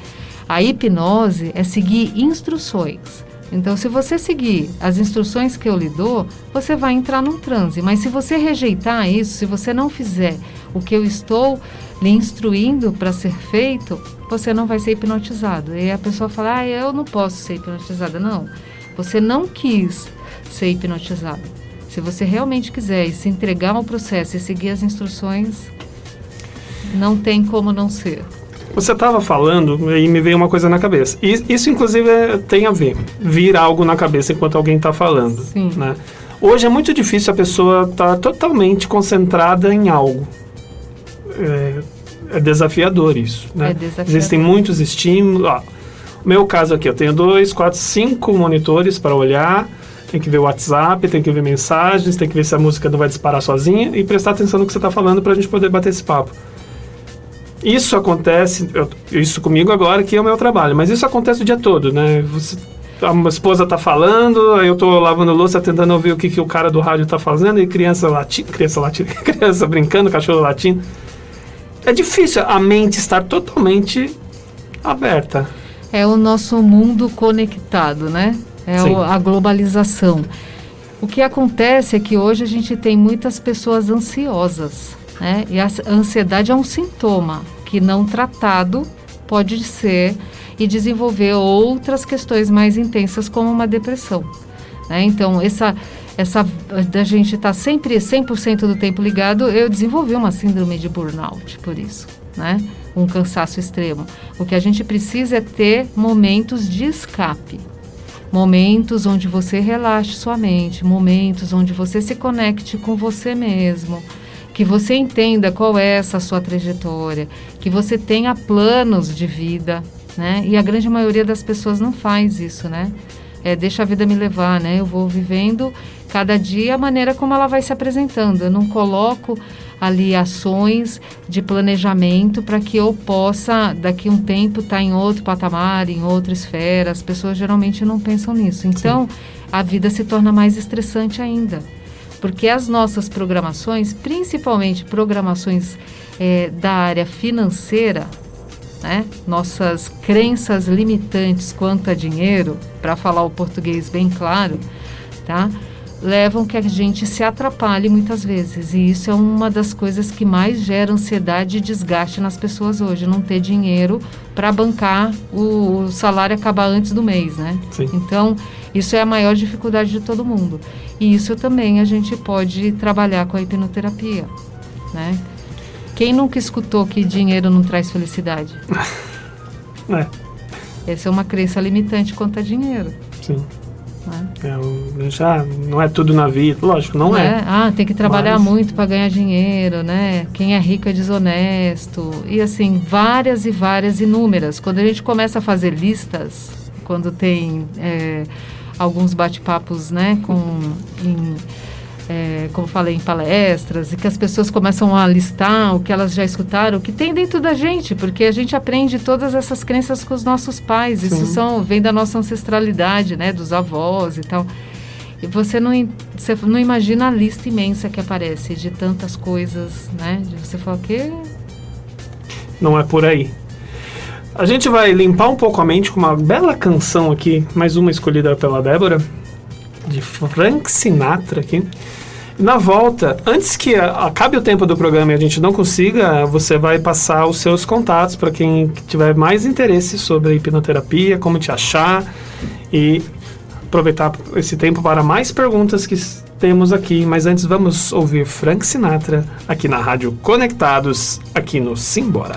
A hipnose é seguir instruções. Então, se você seguir as instruções que eu lhe dou, você vai entrar num transe. Mas se você rejeitar isso, se você não fizer o que eu estou lhe instruindo para ser feito, você não vai ser hipnotizado. E a pessoa fala: ah, eu não posso ser hipnotizada. Não, você não quis ser hipnotizado. Se você realmente quiser e se entregar ao processo e seguir as instruções, não tem como não ser. Você estava falando e me veio uma coisa na cabeça. Isso, inclusive, é- tem a ver. Vir algo na cabeça enquanto alguém está falando. Sim. Né? Hoje é muito difícil a pessoa estar totalmente concentrada em algo. É, é desafiador isso. Né? É desafiador. Existem muitos estímulos. O meu caso aqui, eu tenho dois, quatro, cinco monitores para olhar. Tem que ver o WhatsApp, tem que ver mensagens, tem que ver se a música não vai disparar sozinha e prestar atenção no que você está falando para a gente poder bater esse papo. Isso acontece, eu- isso comigo agora, que é o meu trabalho, mas isso acontece o dia todo, né? Você, a minha esposa tá falando, aí eu tô lavando louça tentando ouvir o que, que o cara do rádio tá fazendo, e criança latindo, criança latindo, [laughs] criança brincando, cachorro latindo. É difícil a mente estar totalmente aberta. É o nosso mundo conectado, né? É o- a globalização. O que acontece é que hoje a gente tem muitas pessoas ansiosas, né? E a ansiedade é um sintoma que não tratado pode ser e desenvolver outras questões mais intensas como uma depressão. né? Então, essa essa da gente estar sempre 100% do tempo ligado, eu desenvolvi uma síndrome de burnout por isso, né? Um cansaço extremo. O que a gente precisa é ter momentos de escape. Momentos onde você relaxe sua mente, momentos onde você se conecte com você mesmo, que você entenda qual é essa sua trajetória, que você tenha planos de vida, né? E a grande maioria das pessoas não faz isso, né? É, deixa a vida me levar, né? Eu vou vivendo cada dia a maneira como ela vai se apresentando. Eu não coloco ali ações de planejamento para que eu possa, daqui a um tempo, estar tá em outro patamar, em outra esfera. As pessoas geralmente não pensam nisso. Então, Sim. a vida se torna mais estressante ainda. Porque as nossas programações, principalmente programações é, da área financeira, né? nossas crenças limitantes quanto a dinheiro, para falar o português bem claro, tá? Levam que a gente se atrapalhe muitas vezes. E isso é uma das coisas que mais gera ansiedade e desgaste nas pessoas hoje, não ter dinheiro para bancar o, o, salário acabar antes do mês, né? Sim. Então, isso é a maior dificuldade de todo mundo. E isso também a gente pode trabalhar com a hipnoterapia, né? Quem nunca escutou que dinheiro não traz felicidade? [laughs] É. Essa é uma crença limitante quanto a dinheiro. Sim. É, já não é tudo na vida, lógico, não, não é. é. Ah, tem que trabalhar Mas... muito para ganhar dinheiro, né? Quem é rico é desonesto. E assim, várias e várias inúmeras. Quando a gente começa a fazer listas, quando tem é, alguns bate-papos, né, com. Em, é, como falei, em palestras, e que as pessoas começam a listar o que elas já escutaram, o que tem dentro da gente, porque a gente aprende todas essas crenças com os nossos pais. Sim. Isso são, vem da nossa ancestralidade, né, dos avós e tal. E você não, você não imagina a lista imensa que aparece de tantas coisas, né? De você falar que. Não é por aí. A gente vai limpar um pouco a mente com uma bela canção aqui, mais uma escolhida pela Débora, de Frank Sinatra aqui. Na volta, antes que acabe o tempo do programa e a gente não consiga, você vai passar os seus contatos para quem tiver mais interesse sobre hipnoterapia, como te achar e aproveitar esse tempo para mais perguntas que temos aqui. Mas antes, vamos ouvir Frank Sinatra aqui na Rádio Conectados, aqui no Simbora.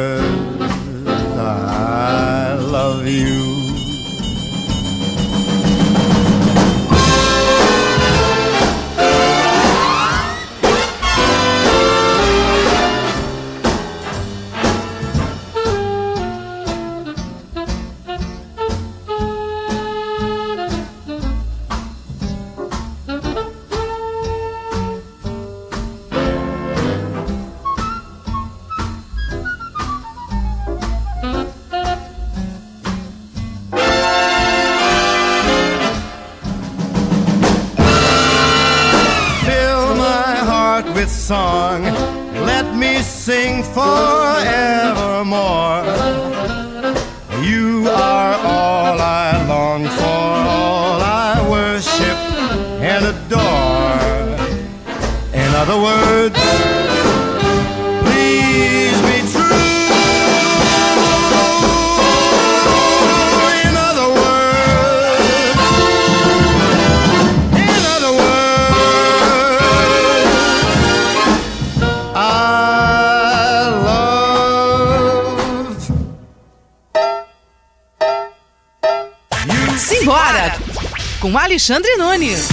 Nunes.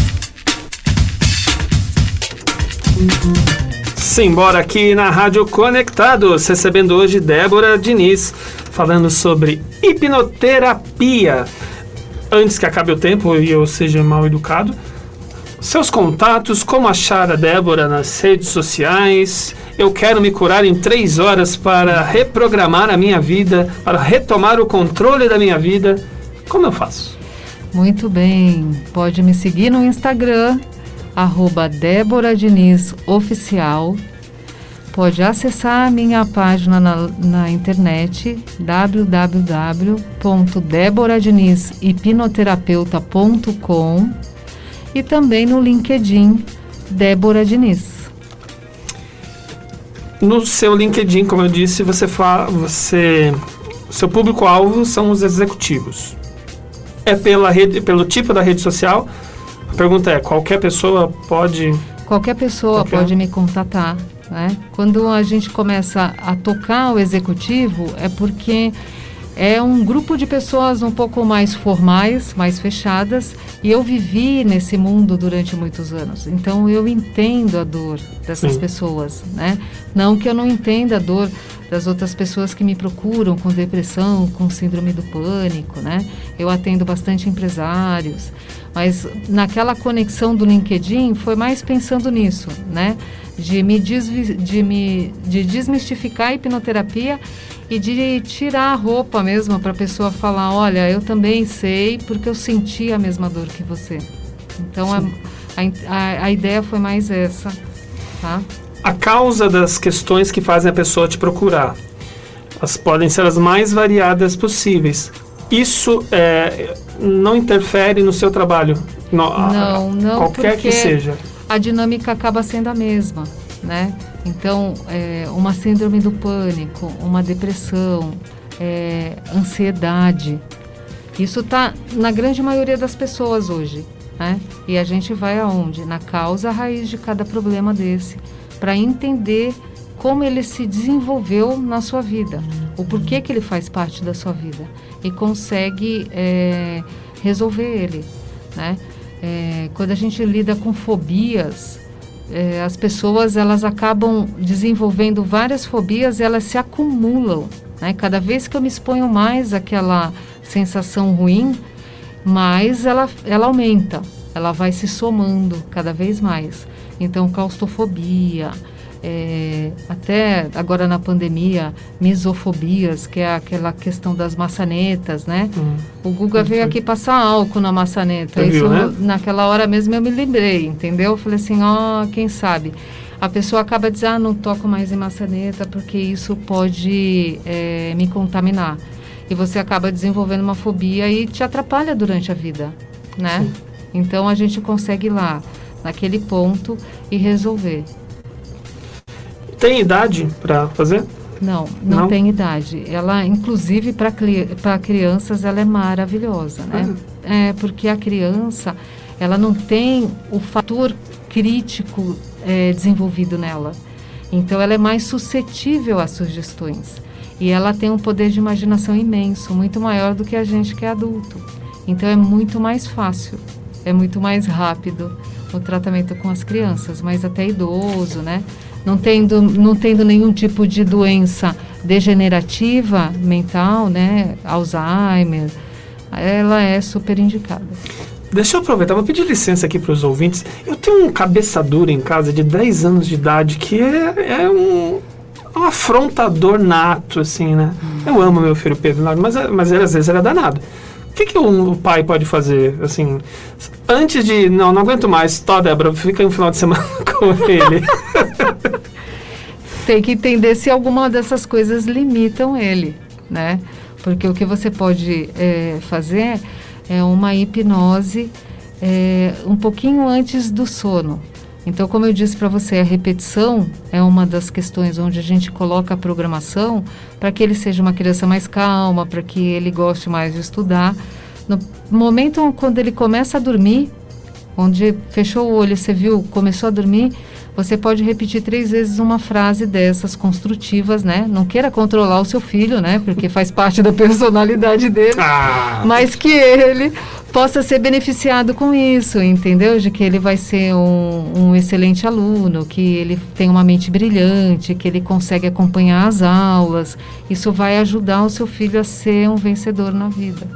Simbora aqui na Rádio Conectados, recebendo hoje Débora Diniz, falando sobre hipnoterapia. antes que acabe o tempo e eu seja mal educado, seus contatos, como achar a Débora nas redes sociais. Eu quero me curar em três horas para reprogramar a minha vida, para retomar o controle da minha vida. Como eu faço? Muito bem. Pode me seguir no Instagram, arroba Débora Diniz Oficial. Pode acessar minha página na, na internet www.deboradinizhipnoterapeuta.com e também no LinkedIn Débora Diniz. No seu LinkedIn, como eu disse, você fa você seu público-alvo são os executivos. É pela rede, pelo tipo da rede social. A pergunta é: qualquer pessoa pode Qualquer pessoa Qualquer. pode me contatar. Né? Quando a gente começa a tocar o executivo, é porque é um grupo de pessoas um pouco mais formais, mais fechadas, e eu vivi nesse mundo durante muitos anos. Então eu entendo a dor dessas Sim. pessoas, né? Não que eu não entenda a dor das outras pessoas que me procuram com depressão, com síndrome do pânico, né? Eu atendo bastante empresários, mas naquela conexão do LinkedIn foi mais pensando nisso, né? De me, de me de desmistificar a hipnoterapia e de tirar a roupa mesmo para a pessoa falar, olha, eu também sei porque eu senti a mesma dor que você. Então a, a, a ideia foi mais essa, tá? a causa das questões que fazem a pessoa te procurar. Elas podem ser as mais variadas possíveis. Isso é, não interfere no seu trabalho? No- a- Não, não, Qualquer que seja. a dinâmica acaba sendo a mesma, né? Então, é, uma síndrome do pânico, uma depressão, é, ansiedade, isso está na grande maioria das pessoas hoje, né? E a gente vai aonde? Na causa raiz de cada problema desse, para entender como ele se desenvolveu na sua vida, o porquê que ele faz parte da sua vida e consegue é, resolver ele, né? É, quando a gente lida com fobias, é, as pessoas elas acabam desenvolvendo várias fobias e elas se acumulam. Né? Cada vez que eu me exponho mais àquela sensação ruim, mais ela, ela aumenta, ela vai se somando cada vez mais. Então, claustrofobia, é, até agora na pandemia, misofobias, que é aquela questão das maçanetas, né? Hum. O Guga veio aqui passar álcool na maçaneta. Você Isso, viu, né? naquela hora mesmo eu me lembrei, entendeu? Eu falei assim, ó, quem sabe? A pessoa acaba dizendo, ah, não toco mais em maçaneta porque isso pode é, me contaminar. E você acaba desenvolvendo uma fobia e te atrapalha durante a vida, né? Sim. Então a gente consegue ir lá, naquele ponto, e resolver. Tem idade para fazer? Não, não, Não? tem idade. Ela, inclusive, para crianças, ela é maravilhosa, né? É, porque a criança, ela não tem o fator crítico é, desenvolvido nela. Então, ela é mais suscetível às sugestões. E ela tem um poder de imaginação imenso, muito maior do que a gente que é adulto. Então, é muito mais fácil, é muito mais rápido o tratamento com as crianças, mas até idoso, né? Não tendo, não tendo nenhum tipo de doença degenerativa mental, né? Alzheimer, ela é super indicada. Deixa eu aproveitar, vou pedir licença aqui para os ouvintes. Eu tenho um cabeça dura em casa de 10 anos de idade que é, é um, um afrontador nato, assim, né? Eu amo meu filho Pedro, mas, mas ele às vezes era danado. O que, que um pai pode fazer, assim, antes de... Não, não aguento mais. Tó, Débora, fica um final de semana [laughs] com ele. Tem que entender se alguma dessas coisas limitam ele, né? Porque o que você pode é, fazer é uma hipnose é, um pouquinho antes do sono. Então, como eu disse para você, a repetição é uma das questões onde a gente coloca a programação para que ele seja uma criança mais calma, para que ele goste mais de estudar. No momento quando ele começa a dormir, onde fechou o olho, você viu, começou a dormir, você pode repetir três vezes uma frase dessas construtivas, né? Não queira controlar o seu filho, né? Porque faz parte da personalidade dele. Ah, Mas que ele possa ser beneficiado com isso, entendeu? De que ele vai ser um, um excelente aluno, que ele tem uma mente brilhante, que ele consegue acompanhar as aulas. Isso vai ajudar o seu filho a ser um vencedor na vida.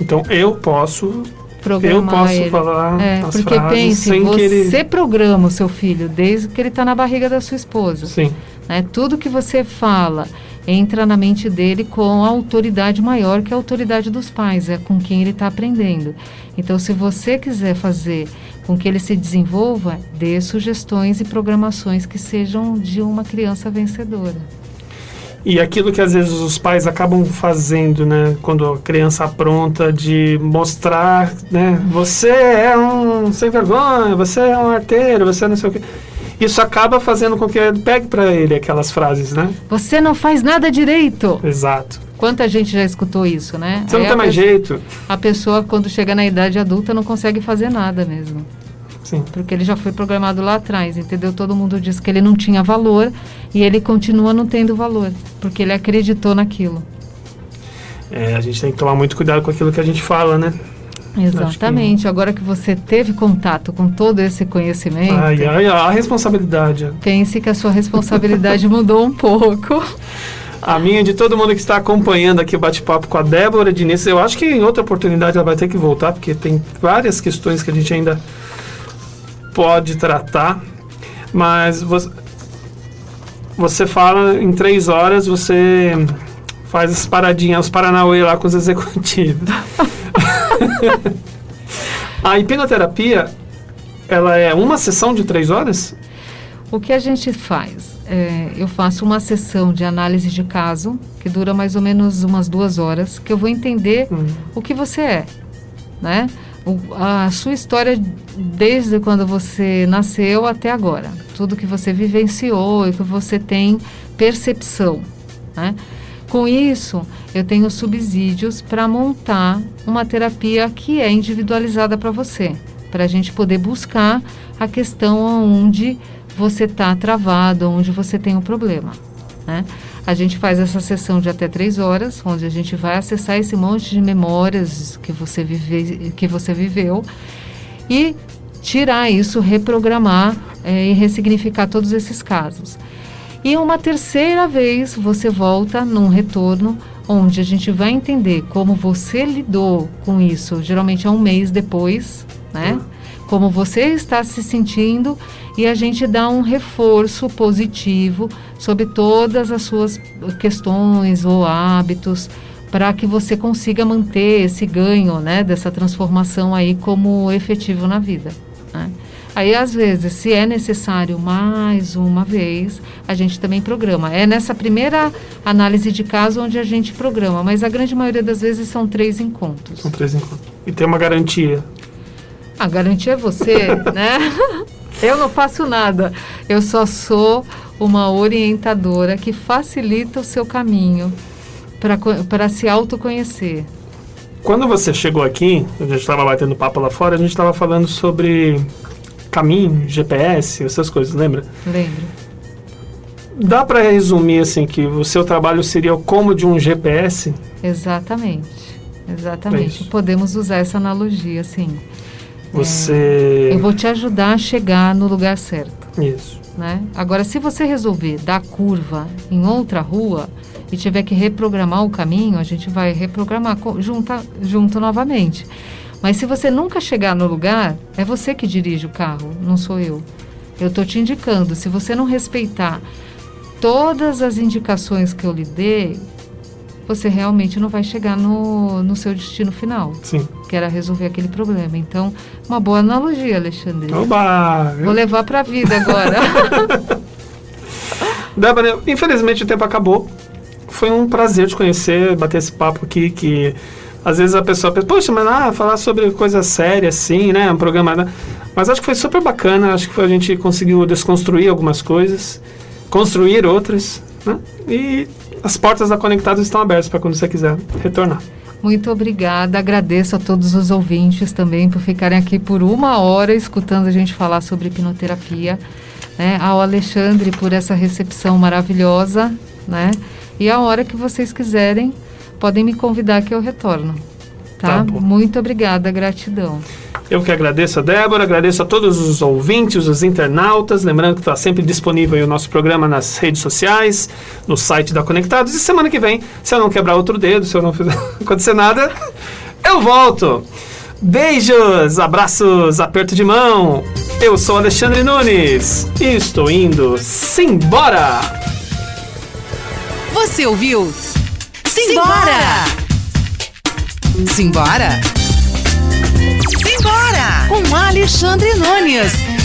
Então eu posso Programar eu posso ele. falar É, as porque pense, você ele programa o seu filho desde que ele está na barriga da sua esposa. sim né? Tudo que você fala entra na mente dele com a autoridade maior que a autoridade dos pais, é com quem ele está aprendendo. Então, se você quiser fazer com que ele se desenvolva, dê sugestões e programações que sejam de uma criança vencedora. E aquilo que às vezes os pais acabam fazendo, né, quando a criança apronta, de mostrar, né, você é um sem vergonha, você é um arteiro, você não sei o quê. Isso acaba fazendo com que ele pegue para ele aquelas frases, né? Você não faz nada direito. Exato. Quanta gente já escutou isso, né? Você não Aí tem mais jeito. A pessoa, quando chega na idade adulta, não consegue fazer nada mesmo. Sim. Porque ele já foi programado lá atrás, entendeu? Todo mundo diz que ele não tinha valor e ele continua não tendo valor, porque ele acreditou naquilo. É, a gente tem que tomar muito cuidado com aquilo que a gente fala, né? Exatamente. Agora que você teve contato com todo esse conhecimento, Ai, ai, a responsabilidade. pense que a sua responsabilidade [laughs] mudou um pouco. A minha de todo mundo que está acompanhando aqui o bate-papo com a Débora Diniz. Eu acho que em outra oportunidade ela vai ter que voltar, porque tem várias questões que a gente ainda pode tratar. Mas você, você fala em três horas, você faz as paradinhas, os Paranauê lá com os executivos. [laughs] a hipnoterapia, ela é uma sessão de três horas? O que a gente faz? É, eu faço uma sessão de análise de caso, que dura mais ou menos umas duas horas, que eu vou entender Hum. o que você é, né? O- a sua história desde quando você nasceu até agora. Tudo que você vivenciou e que você tem percepção, né? Com isso, eu tenho subsídios para montar uma terapia que é individualizada para você, para a gente poder buscar a questão onde você está travado, onde você tem um problema. Né? A gente faz essa sessão de até três horas, onde a gente vai acessar esse monte de memórias que você, vive, que você viveu e tirar isso, reprogramar eh, e ressignificar todos esses casos. E uma terceira vez você volta num retorno onde a gente vai entender como você lidou com isso, geralmente é um mês depois, né? Como você está se sentindo e a gente dá um reforço positivo sobre todas as suas questões ou hábitos para que você consiga manter esse ganho, né, dessa transformação aí como efetivo na vida. né? Aí, às vezes, se é necessário mais uma vez, a gente também programa. É nessa primeira análise de caso onde a gente programa, mas a grande maioria das vezes são três encontros. São três encontros. E tem uma garantia. A garantia é você, [laughs] né? Eu não faço nada. Eu só sou uma orientadora que facilita o seu caminho para se autoconhecer. Quando você chegou aqui, a gente estava batendo papo lá fora, a gente estava falando sobre caminho, GPS, essas coisas, lembra? Lembra? Dá para resumir assim que o seu trabalho seria o como de um GPS? Exatamente. É Exatamente. isso. Podemos usar essa analogia, sim. Você Eu vou te ajudar a chegar no lugar certo. isso. Né? Agora, se você resolver dar curva em outra rua e tiver que reprogramar o caminho, a gente vai reprogramar junta, junto novamente. Mas se você nunca chegar no lugar, é você que dirige o carro, não sou eu. Eu estou te indicando. Se você não respeitar todas as indicações que eu lhe dei, você realmente não vai chegar no, no seu destino final, Sim. que era resolver aquele problema. Então, uma boa analogia, Alexandre. Oba! Vou levar para a vida agora. [laughs] Débora, infelizmente o tempo acabou. Foi um prazer te conhecer, bater esse papo aqui que às vezes a pessoa pensa, poxa, mas ah, falar sobre coisa séria assim, né? Um programa. né?" Mas acho que foi super bacana, acho que foi- a gente conseguiu desconstruir algumas coisas, construir outras, né? E as portas da Conectados estão abertas para quando você quiser retornar. Muito obrigada. Agradeço a todos os ouvintes também por ficarem aqui por uma hora escutando a gente falar sobre hipnoterapia. Né? Ao Alexandre por essa recepção maravilhosa. Né? E a hora que vocês quiserem, podem me convidar que eu retorno. Tá? Tá bom. Muito obrigada, gratidão. Eu que agradeço a Débora, agradeço a todos os ouvintes, os internautas. Lembrando que está sempre disponível aí o nosso programa nas redes sociais, no site da Conectados. E semana que vem, se eu não quebrar outro dedo, se eu não fizer [laughs] acontecer nada, eu volto. Beijos, abraços, aperto de mão. Eu sou Alexandre Nunes e estou indo simbora. Você ouviu? Simbora! Simbora! Simbora! Com Alexandre Nunes.